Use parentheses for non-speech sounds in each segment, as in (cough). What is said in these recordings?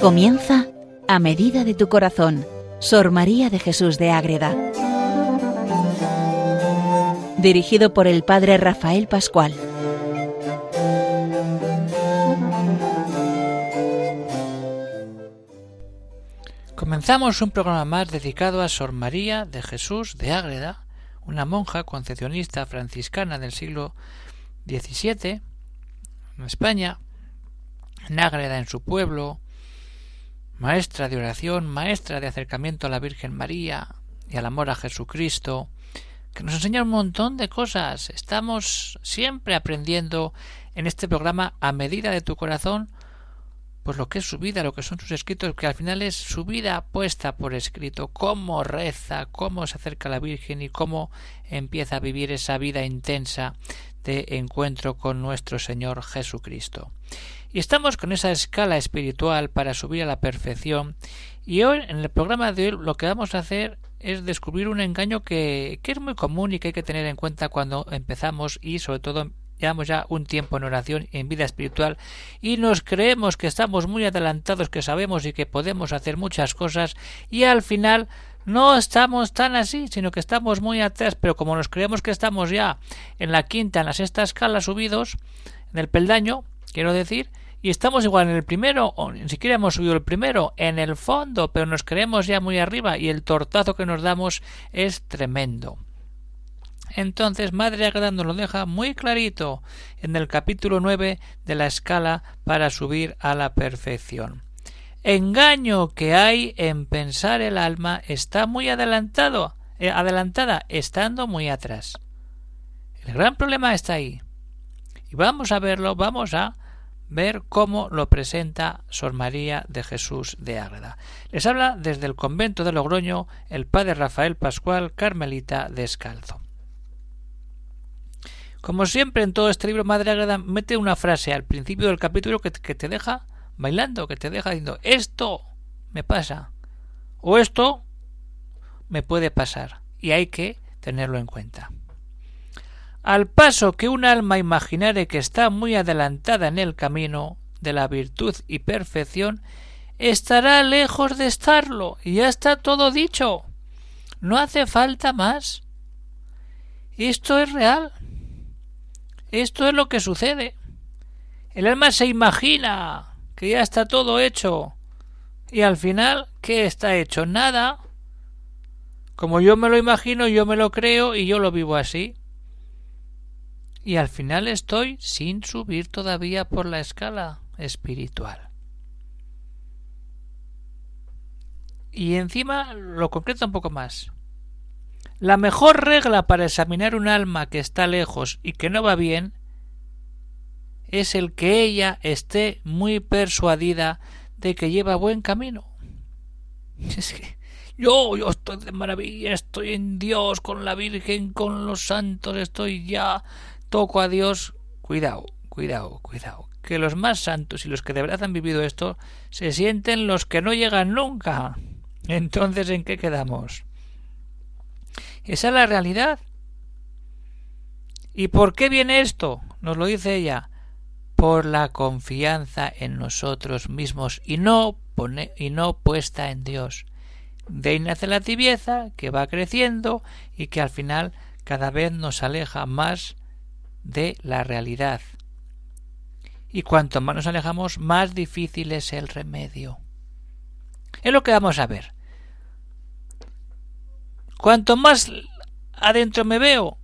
Comienza a medida de tu corazón, Sor María de Jesús de Ágreda. Dirigido por el Padre Rafael Pascual. Comenzamos un programa más dedicado a Sor María de Jesús de Ágreda, una monja concepcionista franciscana del siglo XVII en España, en Ágreda en su pueblo, maestra de oración, maestra de acercamiento a la Virgen María y al amor a Jesucristo, que nos enseña un montón de cosas. Estamos siempre aprendiendo en este programa a medida de tu corazón pues lo que es su vida, lo que son sus escritos, que al final es su vida puesta por escrito, cómo reza, cómo se acerca a la Virgen y cómo empieza a vivir esa vida intensa de encuentro con nuestro Señor Jesucristo. Y estamos con esa escala espiritual para subir a la perfección. Y hoy, en el programa de hoy, lo que vamos a hacer es descubrir un engaño que, que es muy común y que hay que tener en cuenta cuando empezamos y sobre todo llevamos ya un tiempo en oración en vida espiritual y nos creemos que estamos muy adelantados, que sabemos y que podemos hacer muchas cosas y al final no estamos tan así, sino que estamos muy atrás, pero como nos creemos que estamos ya en la quinta, en la sexta escala subidos, en el peldaño, quiero decir, y estamos igual en el primero, o ni siquiera hemos subido el primero, en el fondo, pero nos creemos ya muy arriba y el tortazo que nos damos es tremendo. Entonces, Madre Agreda nos lo deja muy clarito en el capítulo 9 de la escala para subir a la perfección. Engaño que hay en pensar el alma está muy adelantado, eh, adelantada, estando muy atrás. El gran problema está ahí. Y vamos a verlo, vamos a ver cómo lo presenta Sor María de Jesús de Ágreda. Les habla desde el convento de Logroño el padre Rafael Pascual Carmelita Descalzo. Como siempre en todo este libro, Madre Ágreda mete una frase al principio del capítulo que, que te deja bailando, que te deja diciendo esto me pasa o esto me puede pasar y hay que tenerlo en cuenta. Al paso que un alma imaginare que está muy adelantada en el camino de la virtud y perfección, estará lejos de estarlo, y ya está todo dicho. No hace falta más. Esto es real. Esto es lo que sucede. El alma se imagina que ya está todo hecho. Y al final, ¿qué está hecho? Nada. Como yo me lo imagino, yo me lo creo y yo lo vivo así y al final estoy sin subir todavía por la escala espiritual. Y encima lo concreto un poco más. La mejor regla para examinar un alma que está lejos y que no va bien es el que ella esté muy persuadida de que lleva buen camino. (laughs) Es que yo, yo estoy de maravilla, estoy en Dios, con la Virgen, con los santos, estoy ya toco a Dios, cuidado, cuidado, cuidado, que los más santos y los que de verdad han vivido esto se sienten los que no llegan nunca. Entonces, ¿en qué quedamos? Esa es la realidad. ¿Y por qué viene esto? Nos lo dice ella. Por la confianza en nosotros mismos y no, pone, y no puesta en Dios. De ahí nace la tibieza que va creciendo y que al final cada vez nos aleja más de la realidad. Y cuanto más nos alejamos, más difícil es el remedio. Es lo que vamos a ver. Cuanto más adentro me veo,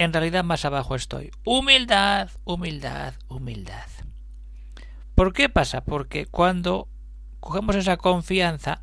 en realidad más abajo estoy. Humildad, humildad, humildad. ¿Por qué pasa? Porque cuando cogemos esa confianza,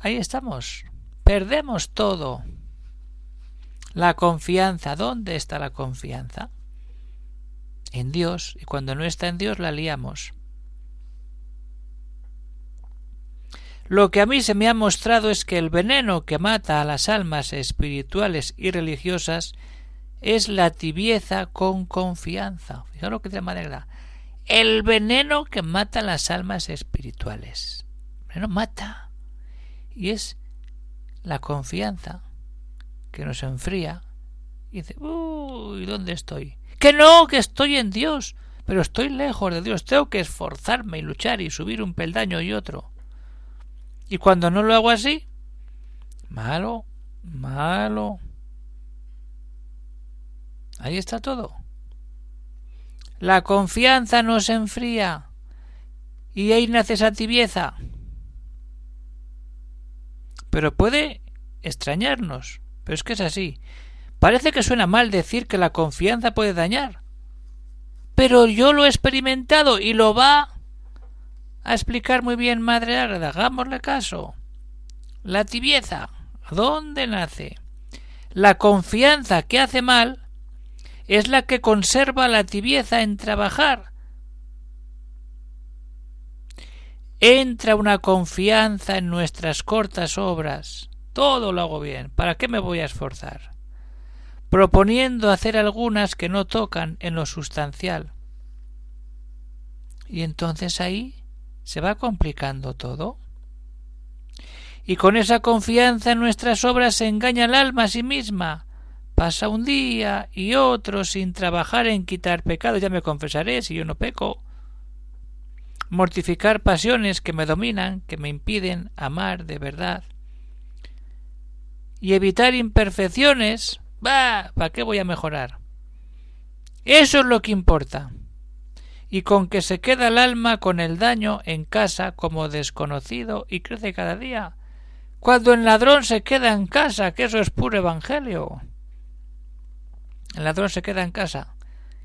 ahí estamos. Perdemos todo. La confianza, ¿dónde está la confianza? En Dios, y cuando no está en Dios la liamos. Lo que a mí se me ha mostrado es que el veneno que mata a las almas espirituales y religiosas es la tibieza con confianza. Fijaros lo que de manera. El veneno que mata las almas espirituales. El veneno mata. Y es la confianza que nos enfría y dice, uy, ¿dónde estoy? Que no, que estoy en Dios. pero estoy lejos de Dios, tengo que esforzarme y luchar y subir un peldaño y otro. Y cuando no lo hago así, malo, malo. Ahí está todo. La confianza nos enfría y ahí nace esa tibieza. Pero puede extrañarnos, pero es que es así. Parece que suena mal decir que la confianza puede dañar. Pero yo lo he experimentado y lo va a explicar muy bien Madre Ágreda. Hagámosle caso. La tibieza, ¿dónde nace? La confianza que hace mal es la que conserva la tibieza en trabajar. Entra una confianza en nuestras cortas obras. Todo lo hago bien. ¿Para qué me voy a esforzar? proponiendo hacer algunas que no tocan en lo sustancial. Y entonces ahí se va complicando todo. Y con esa confianza en nuestras obras se engaña el alma a sí misma. Pasa un día y otro sin trabajar en quitar pecados, ya me confesaré si yo no peco. Mortificar pasiones que me dominan, que me impiden amar de verdad. Y evitar imperfecciones Bah, ¿para qué voy a mejorar? Eso es lo que importa. Y con que se queda el alma con el daño en casa como desconocido y crece cada día. Cuando el ladrón se queda en casa, que eso es puro evangelio. El ladrón se queda en casa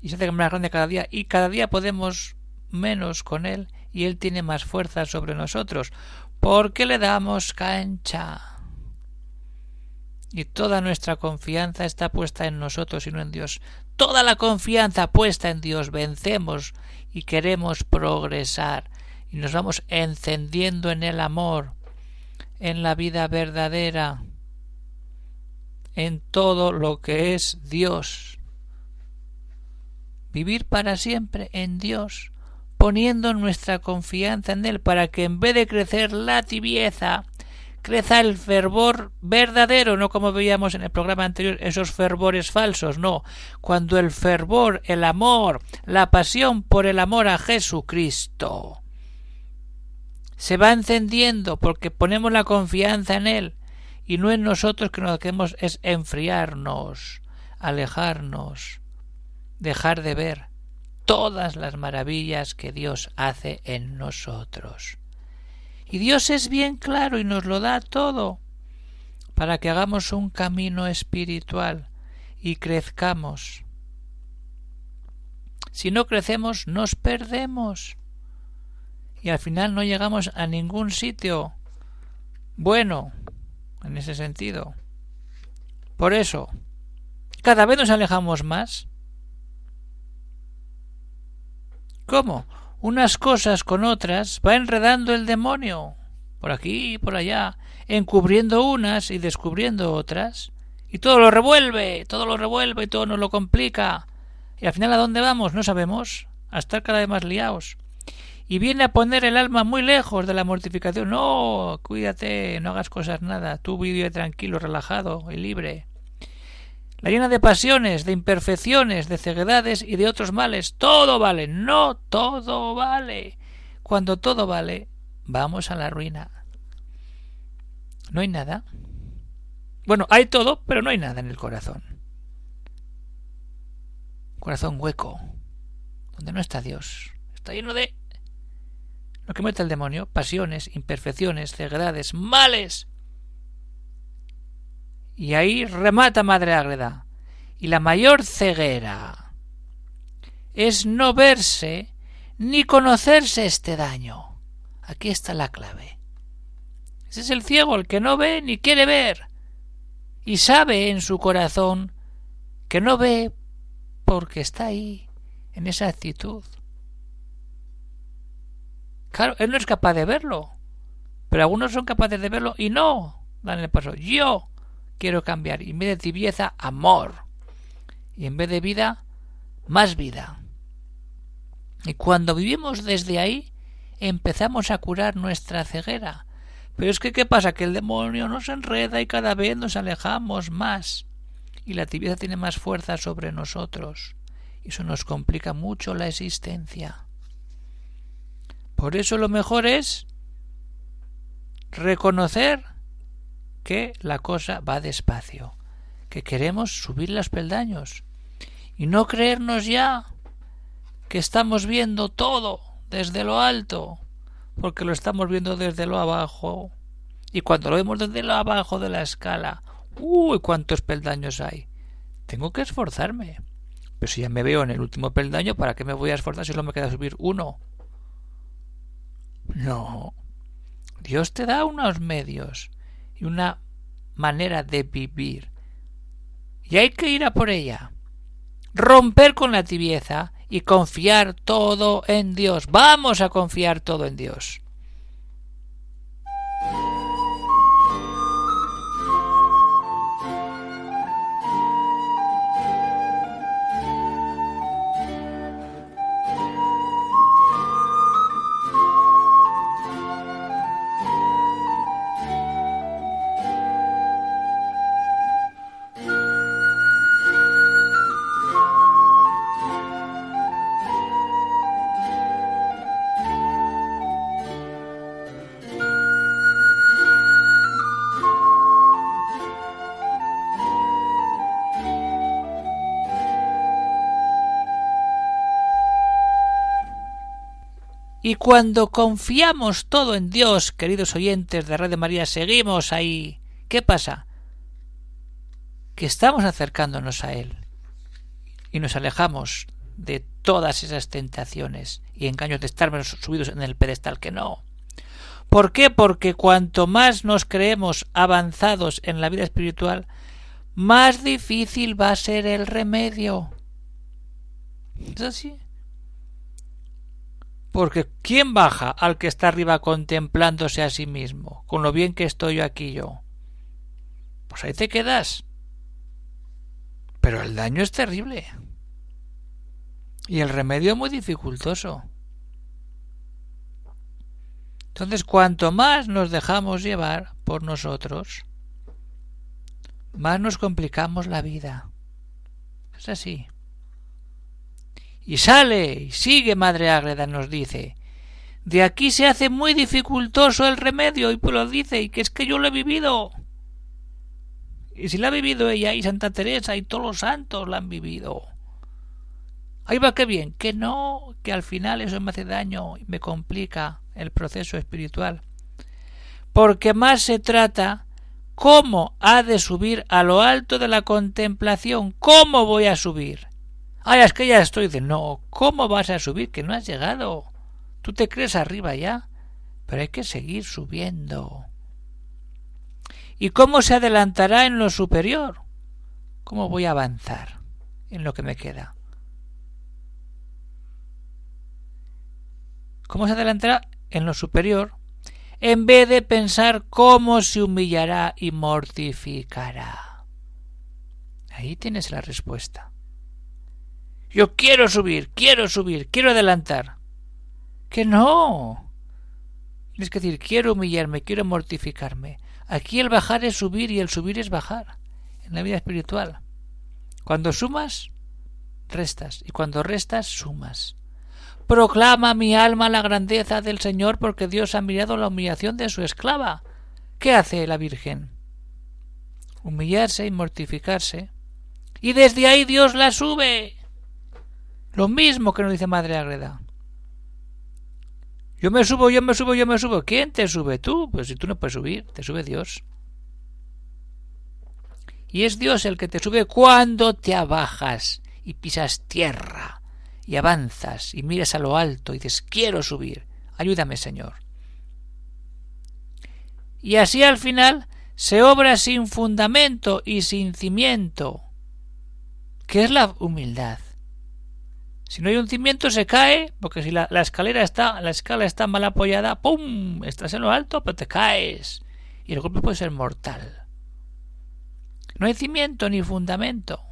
y se hace más grande cada día y cada día podemos menos con él y él tiene más fuerza sobre nosotros. Porque le damos cancha y toda nuestra confianza está puesta en nosotros y no en Dios. Toda la confianza puesta en Dios vencemos y queremos progresar. Y nos vamos encendiendo en el amor, en la vida verdadera, en todo lo que es Dios. Vivir para siempre en Dios, poniendo nuestra confianza en Él para que en vez de crecer la tibieza, creza el fervor verdadero, no como veíamos en el programa anterior, esos fervores falsos, no. Cuando el fervor, el amor, la pasión por el amor a Jesucristo se va encendiendo porque ponemos la confianza en Él y no en nosotros que lo que hacemos es enfriarnos, alejarnos, dejar de ver todas las maravillas que Dios hace en nosotros. Y Dios es bien claro y nos lo da todo para que hagamos un camino espiritual y crezcamos. Si no crecemos, nos perdemos y al final no llegamos a ningún sitio bueno en ese sentido. Por eso, cada vez nos alejamos más. ¿Cómo? unas cosas con otras, va enredando el demonio, por aquí y por allá, encubriendo unas y descubriendo otras, y todo lo revuelve, todo lo revuelve, y todo nos lo complica, y al final a dónde vamos no sabemos, a estar cada vez más liados. Y viene a poner el alma muy lejos de la mortificación. No, cuídate, no hagas cosas nada, tú vive tranquilo, relajado y libre la llena de pasiones, de imperfecciones, de ceguedades y de otros males. Todo vale, no todo vale. Cuando todo vale, vamos a la ruina. No hay nada. Bueno, hay todo, pero no hay nada en el corazón. Corazón hueco, donde no está Dios. Está lleno de lo que mete el demonio, pasiones, imperfecciones, ceguedades, males. Y ahí remata Madre Ágreda. Y la mayor ceguera es no verse ni conocerse este daño. Aquí está la clave. Ese es el ciego, el que no ve ni quiere ver. Y sabe en su corazón que no ve porque está ahí, en esa actitud. Claro, él no es capaz de verlo, pero algunos son capaces de verlo y no dan el paso. Yo quiero cambiar. Y en vez de tibieza, amor. Y en vez de vida, más vida. Y cuando vivimos desde ahí, empezamos a curar nuestra ceguera. Pero es que, ¿qué pasa? Que el demonio nos enreda y cada vez nos alejamos más. Y la tibieza tiene más fuerza sobre nosotros. y eso nos complica mucho la existencia. Por eso lo mejor es reconocer que la cosa va despacio, que queremos subir los peldaños y no creernos ya que estamos viendo todo desde lo alto, porque lo estamos viendo desde lo abajo. Y cuando lo vemos desde lo abajo de la escala, uy, cuántos peldaños hay. Tengo que esforzarme. Pero si ya me veo en el último peldaño, ¿para qué me voy a esforzar si solo me queda subir uno? No. Dios te da unos medios y una manera de vivir. Y hay que ir a por ella. Romper con la tibieza y confiar todo en Dios. Vamos a confiar todo en Dios. Y cuando confiamos todo en Dios, queridos oyentes de Radio María, seguimos ahí. ¿Qué pasa? Que estamos acercándonos a Él y nos alejamos de todas esas tentaciones y engaños de estar subidos en el pedestal que no. ¿Por qué? Porque cuanto más nos creemos avanzados en la vida espiritual, más difícil va a ser el remedio. ¿Es así? Porque ¿quién baja al que está arriba contemplándose a sí mismo, con lo bien que estoy yo aquí yo? Pues ahí te quedas. Pero el daño es terrible. Y el remedio muy dificultoso. Entonces, cuanto más nos dejamos llevar por nosotros, más nos complicamos la vida. Es así. Y sale, y sigue Madre Ágreda, nos dice. De aquí se hace muy dificultoso el remedio, y pues lo dice, y que es que yo lo he vivido. Y si la ha vivido ella, y Santa Teresa, y todos los santos la han vivido. Ahí va que bien, que no, que al final eso me hace daño y me complica el proceso espiritual. Porque más se trata cómo ha de subir a lo alto de la contemplación, cómo voy a subir. Ay, es que ya estoy de no. ¿Cómo vas a subir? Que no has llegado. Tú te crees arriba ya. Pero hay que seguir subiendo. ¿Y cómo se adelantará en lo superior? ¿Cómo voy a avanzar en lo que me queda? ¿Cómo se adelantará en lo superior? En vez de pensar cómo se humillará y mortificará. Ahí tienes la respuesta. Yo quiero subir, quiero subir, quiero adelantar. Que no. Es decir, quiero humillarme, quiero mortificarme. Aquí el bajar es subir y el subir es bajar en la vida espiritual. Cuando sumas, restas, y cuando restas, sumas. Proclama mi alma la grandeza del Señor porque Dios ha mirado la humillación de su esclava. ¿Qué hace la Virgen? Humillarse y mortificarse. Y desde ahí Dios la sube. Lo mismo que nos dice Madre Agreda. Yo me subo, yo me subo, yo me subo. ¿Quién te sube? Tú. Pues si tú no puedes subir, te sube Dios. Y es Dios el que te sube cuando te abajas y pisas tierra y avanzas y miras a lo alto y dices quiero subir. Ayúdame, Señor. Y así al final se obra sin fundamento y sin cimiento, que es la humildad. Si no hay un cimiento se cae, porque si la, escalera está, la escala está mal apoyada, ¡pum! Estás en lo alto, pero te caes. Y el golpe puede ser mortal. No hay cimiento ni fundamento.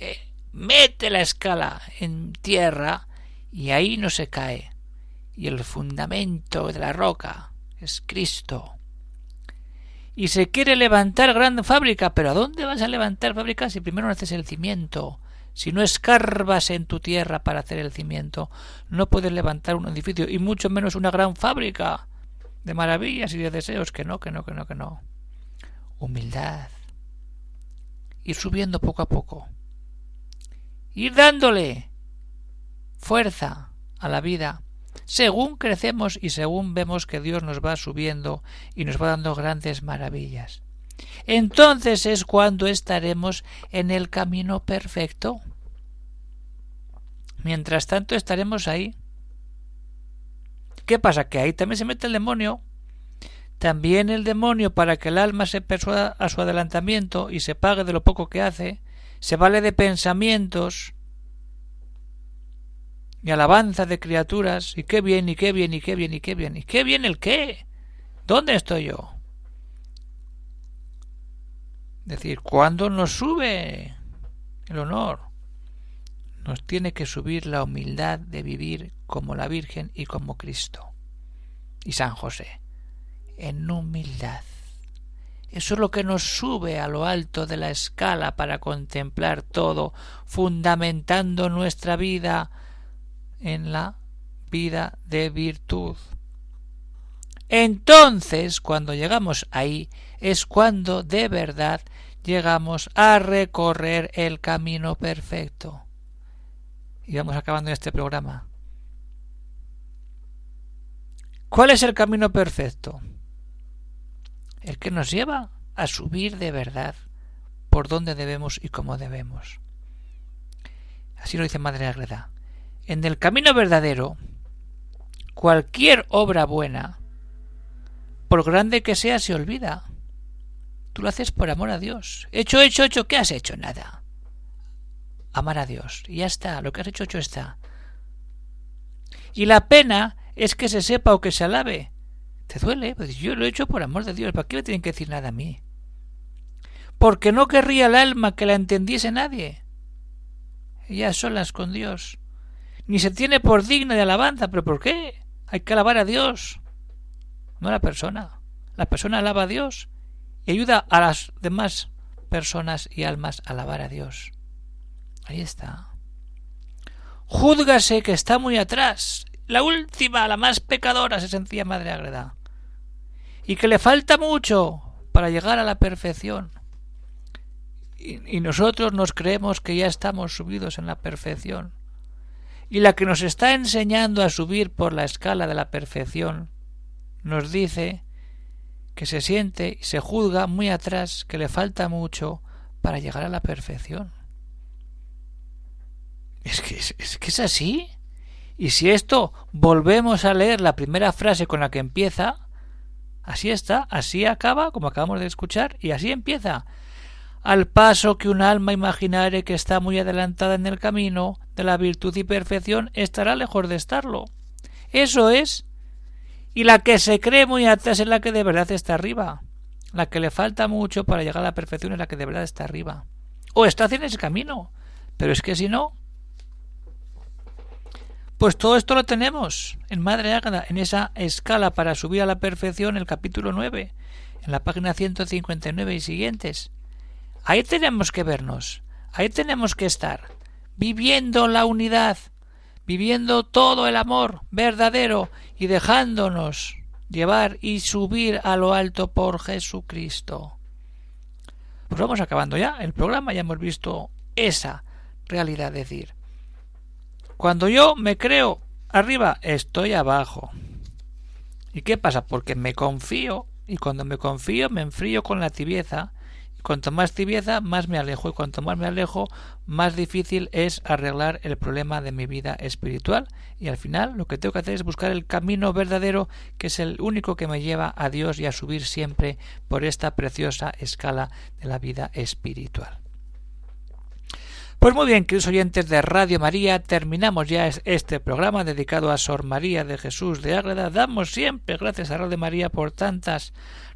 Eh, mete la escala en tierra y ahí no se cae. Y el fundamento de la roca es Cristo. Y se quiere levantar gran fábrica, pero ¿a dónde vas a levantar fábrica si primero no haces el cimiento? Si no escarbas en tu tierra para hacer el cimiento, no puedes levantar un edificio y mucho menos una gran fábrica de maravillas y de deseos. Que no, que no, que no, que no. Humildad. Ir subiendo poco a poco. Ir dándole fuerza a la vida según crecemos y según vemos que Dios nos va subiendo y nos va dando grandes maravillas. Entonces es cuando estaremos en el camino perfecto. Mientras tanto estaremos ahí. ¿Qué pasa? Que ahí también se mete el demonio. También el demonio, para que el alma se persuada a su adelantamiento y se pague de lo poco que hace, se vale de pensamientos y alabanza de criaturas, y qué bien, y qué bien, y qué bien, y qué bien, y qué bien el qué. ¿Dónde estoy yo? Decir, cuando nos sube el honor, nos tiene que subir la humildad de vivir como la Virgen y como Cristo y San José, en humildad. Eso es lo que nos sube a lo alto de la escala para contemplar todo, fundamentando nuestra vida en la vida de virtud. Entonces, cuando llegamos ahí, es cuando de verdad llegamos a recorrer el camino perfecto. Y vamos acabando este programa. ¿Cuál es el camino perfecto? El que nos lleva a subir de verdad por donde debemos y cómo debemos. Así lo dice Madre Agreda. En el camino verdadero, cualquier obra buena por grande que sea, se olvida. Tú lo haces por amor a Dios. Hecho, hecho, hecho, ¿qué has hecho? Nada. Amar a Dios. Y ya está, lo que has hecho, hecho está. Y la pena es que se sepa o que se alabe. ¿Te duele? Pues yo lo he hecho por amor de Dios. ¿Para qué me tienen que decir nada a mí? Porque no querría el alma que la entendiese nadie. Ella solas con Dios. Ni se tiene por digna de alabanza. ¿Pero por qué? Hay que alabar a Dios no la persona. La persona alaba a Dios y ayuda a las demás personas y almas a alabar a Dios. Ahí está. Júzgase que está muy atrás. La última, la más pecadora, se sentía Madre Agreda. Y que le falta mucho para llegar a la perfección. Y, y nosotros nos creemos que ya estamos subidos en la perfección. Y la que nos está enseñando a subir por la escala de la perfección nos dice que se siente y se juzga muy atrás, que le falta mucho para llegar a la perfección. Es que es, que es así. Y si esto volvemos a leer la primera frase con la que empieza, así está, así acaba, como acabamos de escuchar, y así empieza. Al paso que un alma imaginare que está muy adelantada en el camino de la virtud y perfección estará lejos de estarlo. Eso es y la que se cree muy atrás es la que de verdad está arriba. La que le falta mucho para llegar a la perfección es la que de verdad está arriba. O está haciendo ese camino. Pero es que si no. Pues todo esto lo tenemos en Madre Ágada, en esa escala para subir a la perfección, el capítulo 9, en la página 159 y siguientes. Ahí tenemos que vernos, ahí tenemos que estar, viviendo la unidad, viviendo todo el amor verdadero y dejándonos llevar y subir a lo alto por Jesucristo. Pues vamos acabando ya el programa, ya hemos visto esa realidad, decir, cuando yo me creo arriba, estoy abajo. ¿Y qué pasa? Porque me confío y cuando me confío me enfrío con la tibieza Cuanto más tibieza, más me alejo y cuanto más me alejo, más difícil es arreglar el problema de mi vida espiritual y al final lo que tengo que hacer es buscar el camino verdadero que es el único que me lleva a Dios y a subir siempre por esta preciosa escala de la vida espiritual. Pues muy bien, queridos oyentes de Radio María, terminamos ya este programa dedicado a Sor María de Jesús de Ágreda. Damos siempre gracias a Radio María por tantas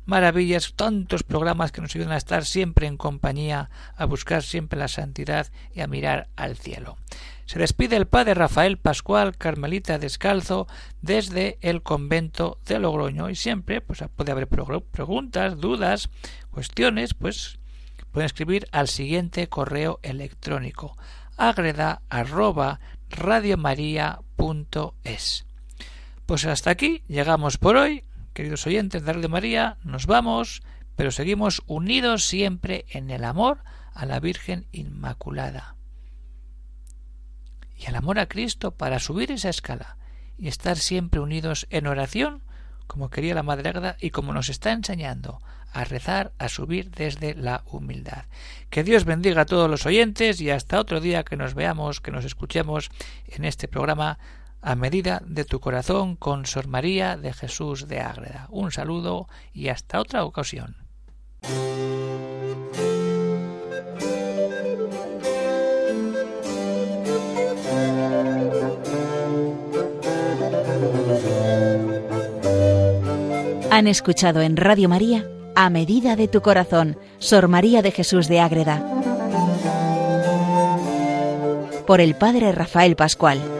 maravillas, tantos programas que nos ayudan a estar siempre en compañía, a buscar siempre la santidad y a mirar al cielo. Se despide el padre Rafael Pascual, Carmelita Descalzo, desde el convento de Logroño y siempre pues puede haber preguntas, dudas, cuestiones, pues pueden escribir al siguiente correo electrónico agreda. Pues hasta aquí llegamos por hoy, queridos oyentes de Radio María, nos vamos, pero seguimos unidos siempre en el amor a la Virgen Inmaculada y al amor a Cristo para subir esa escala y estar siempre unidos en oración, como quería la Madre Agra y como nos está enseñando a rezar, a subir desde la humildad. Que Dios bendiga a todos los oyentes y hasta otro día que nos veamos, que nos escuchemos en este programa a medida de tu corazón con Sor María de Jesús de Ágreda. Un saludo y hasta otra ocasión. Han escuchado en Radio María A medida de tu corazón, Sor María de Jesús de Ágreda. Por el Padre Rafael Pascual.